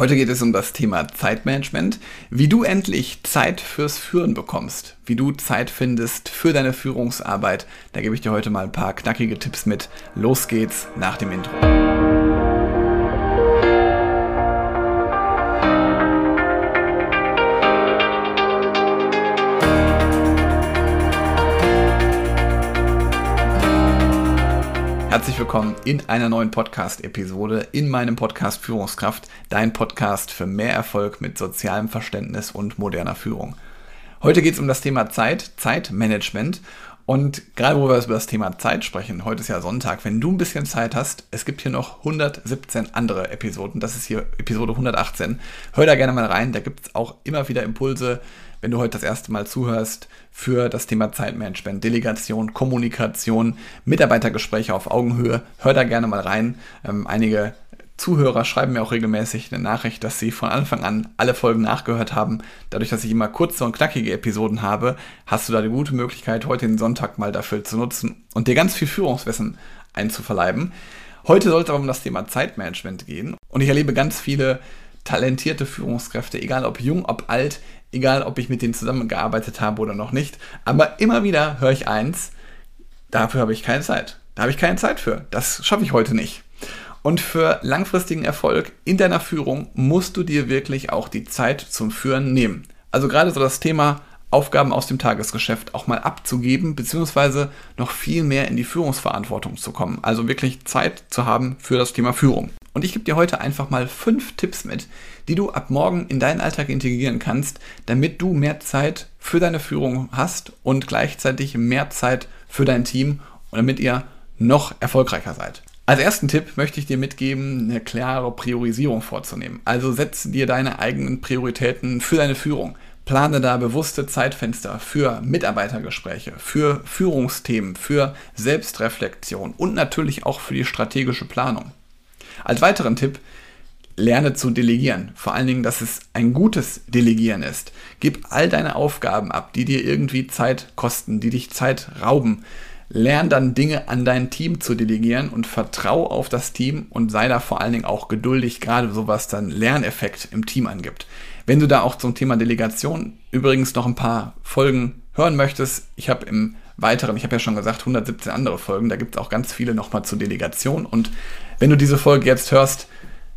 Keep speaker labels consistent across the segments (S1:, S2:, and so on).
S1: Heute geht es um das Thema Zeitmanagement, wie du endlich Zeit fürs Führen bekommst, wie du Zeit findest für deine Führungsarbeit. Da gebe ich dir heute mal ein paar knackige Tipps mit. Los geht's nach dem Intro. Herzlich willkommen in einer neuen Podcast-Episode in meinem Podcast Führungskraft, dein Podcast für mehr Erfolg mit sozialem Verständnis und moderner Führung. Heute geht es um das Thema Zeit, Zeitmanagement. Und gerade wo wir über das Thema Zeit sprechen, heute ist ja Sonntag, wenn du ein bisschen Zeit hast, es gibt hier noch 117 andere Episoden. Das ist hier Episode 118. Hör da gerne mal rein, da gibt es auch immer wieder Impulse, wenn du heute das erste Mal zuhörst, für das Thema Zeitmanagement, Delegation, Kommunikation, Mitarbeitergespräche auf Augenhöhe. Hör da gerne mal rein. Ähm, einige Zuhörer schreiben mir auch regelmäßig eine Nachricht, dass sie von Anfang an alle Folgen nachgehört haben. Dadurch, dass ich immer kurze und knackige Episoden habe, hast du da die gute Möglichkeit, heute den Sonntag mal dafür zu nutzen und dir ganz viel Führungswissen einzuverleiben. Heute sollte es aber um das Thema Zeitmanagement gehen und ich erlebe ganz viele talentierte Führungskräfte, egal ob jung, ob alt, egal ob ich mit denen zusammengearbeitet habe oder noch nicht. Aber immer wieder höre ich eins, dafür habe ich keine Zeit. Da habe ich keine Zeit für. Das schaffe ich heute nicht. Und für langfristigen Erfolg in deiner Führung musst du dir wirklich auch die Zeit zum Führen nehmen. Also gerade so das Thema Aufgaben aus dem Tagesgeschäft auch mal abzugeben, beziehungsweise noch viel mehr in die Führungsverantwortung zu kommen. Also wirklich Zeit zu haben für das Thema Führung. Und ich gebe dir heute einfach mal fünf Tipps mit, die du ab morgen in deinen Alltag integrieren kannst, damit du mehr Zeit für deine Führung hast und gleichzeitig mehr Zeit für dein Team und damit ihr noch erfolgreicher seid. Als ersten Tipp möchte ich dir mitgeben, eine klare Priorisierung vorzunehmen. Also setze dir deine eigenen Prioritäten für deine Führung. Plane da bewusste Zeitfenster für Mitarbeitergespräche, für Führungsthemen, für Selbstreflexion und natürlich auch für die strategische Planung. Als weiteren Tipp, lerne zu delegieren. Vor allen Dingen, dass es ein gutes Delegieren ist. Gib all deine Aufgaben ab, die dir irgendwie Zeit kosten, die dich Zeit rauben. Lern dann Dinge an dein Team zu delegieren und vertrau auf das Team und sei da vor allen Dingen auch geduldig, gerade so was dann Lerneffekt im Team angibt. Wenn du da auch zum Thema Delegation übrigens noch ein paar Folgen hören möchtest, ich habe im weiteren, ich habe ja schon gesagt, 117 andere Folgen, da gibt es auch ganz viele nochmal zur Delegation und wenn du diese Folge jetzt hörst,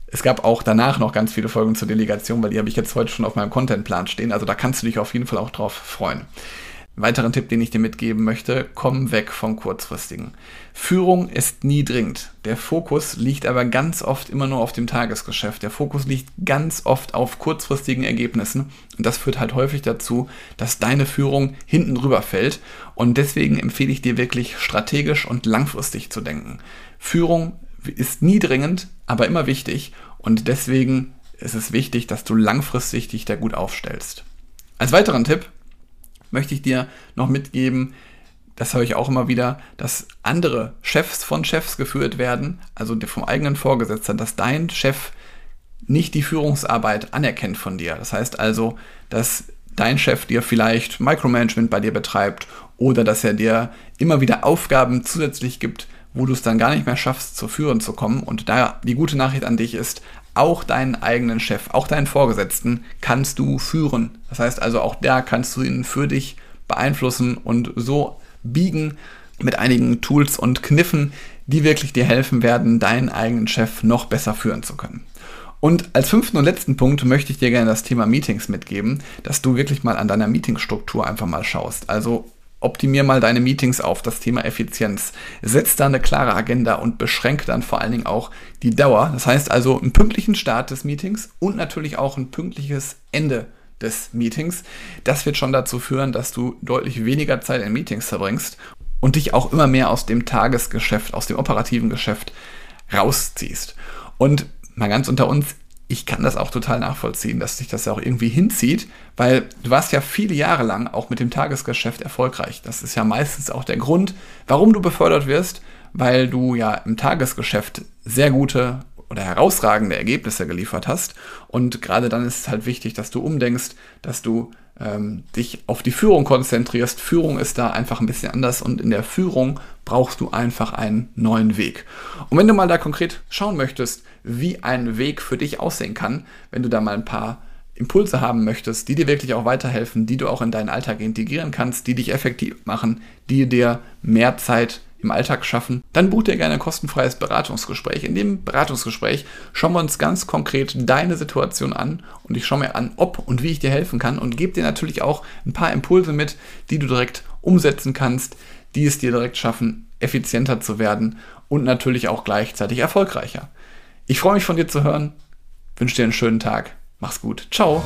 S1: es gab auch danach noch ganz viele Folgen zur Delegation, weil die habe ich jetzt heute schon auf meinem Contentplan stehen. Also da kannst du dich auf jeden Fall auch drauf freuen. Weiteren Tipp, den ich dir mitgeben möchte, komm weg vom kurzfristigen. Führung ist nie dringend. Der Fokus liegt aber ganz oft immer nur auf dem Tagesgeschäft. Der Fokus liegt ganz oft auf kurzfristigen Ergebnissen. Und das führt halt häufig dazu, dass deine Führung hinten drüber fällt. Und deswegen empfehle ich dir wirklich strategisch und langfristig zu denken. Führung ist nie dringend, aber immer wichtig und deswegen ist es wichtig, dass du langfristig dich da gut aufstellst. Als weiteren Tipp möchte ich dir noch mitgeben, das höre ich auch immer wieder, dass andere Chefs von Chefs geführt werden, also vom eigenen Vorgesetzten, dass dein Chef nicht die Führungsarbeit anerkennt von dir. Das heißt also, dass dein Chef dir vielleicht Micromanagement bei dir betreibt oder dass er dir immer wieder Aufgaben zusätzlich gibt, wo du es dann gar nicht mehr schaffst, zu führen zu kommen. Und da die gute Nachricht an dich ist, auch deinen eigenen Chef, auch deinen Vorgesetzten kannst du führen. Das heißt also, auch da kannst du ihn für dich beeinflussen und so biegen mit einigen Tools und Kniffen, die wirklich dir helfen werden, deinen eigenen Chef noch besser führen zu können. Und als fünften und letzten Punkt möchte ich dir gerne das Thema Meetings mitgeben, dass du wirklich mal an deiner Meetingstruktur einfach mal schaust. Also optimier mal deine Meetings auf das Thema Effizienz. Setz da eine klare Agenda und beschränk dann vor allen Dingen auch die Dauer. Das heißt also einen pünktlichen Start des Meetings und natürlich auch ein pünktliches Ende des Meetings. Das wird schon dazu führen, dass du deutlich weniger Zeit in Meetings verbringst und dich auch immer mehr aus dem Tagesgeschäft, aus dem operativen Geschäft rausziehst. Und mal ganz unter uns, ich kann das auch total nachvollziehen, dass sich das ja auch irgendwie hinzieht, weil du warst ja viele Jahre lang auch mit dem Tagesgeschäft erfolgreich. Das ist ja meistens auch der Grund, warum du befördert wirst, weil du ja im Tagesgeschäft sehr gute oder herausragende Ergebnisse geliefert hast. Und gerade dann ist es halt wichtig, dass du umdenkst, dass du ähm, dich auf die Führung konzentrierst. Führung ist da einfach ein bisschen anders und in der Führung brauchst du einfach einen neuen Weg. Und wenn du mal da konkret schauen möchtest, wie ein Weg für dich aussehen kann, wenn du da mal ein paar Impulse haben möchtest, die dir wirklich auch weiterhelfen, die du auch in deinen Alltag integrieren kannst, die dich effektiv machen, die dir mehr Zeit im Alltag schaffen, dann buch dir gerne ein kostenfreies Beratungsgespräch. In dem Beratungsgespräch schauen wir uns ganz konkret deine Situation an und ich schaue mir an, ob und wie ich dir helfen kann und gebe dir natürlich auch ein paar Impulse mit, die du direkt umsetzen kannst, die es dir direkt schaffen, effizienter zu werden und natürlich auch gleichzeitig erfolgreicher. Ich freue mich von dir zu hören, wünsche dir einen schönen Tag, mach's gut, ciao.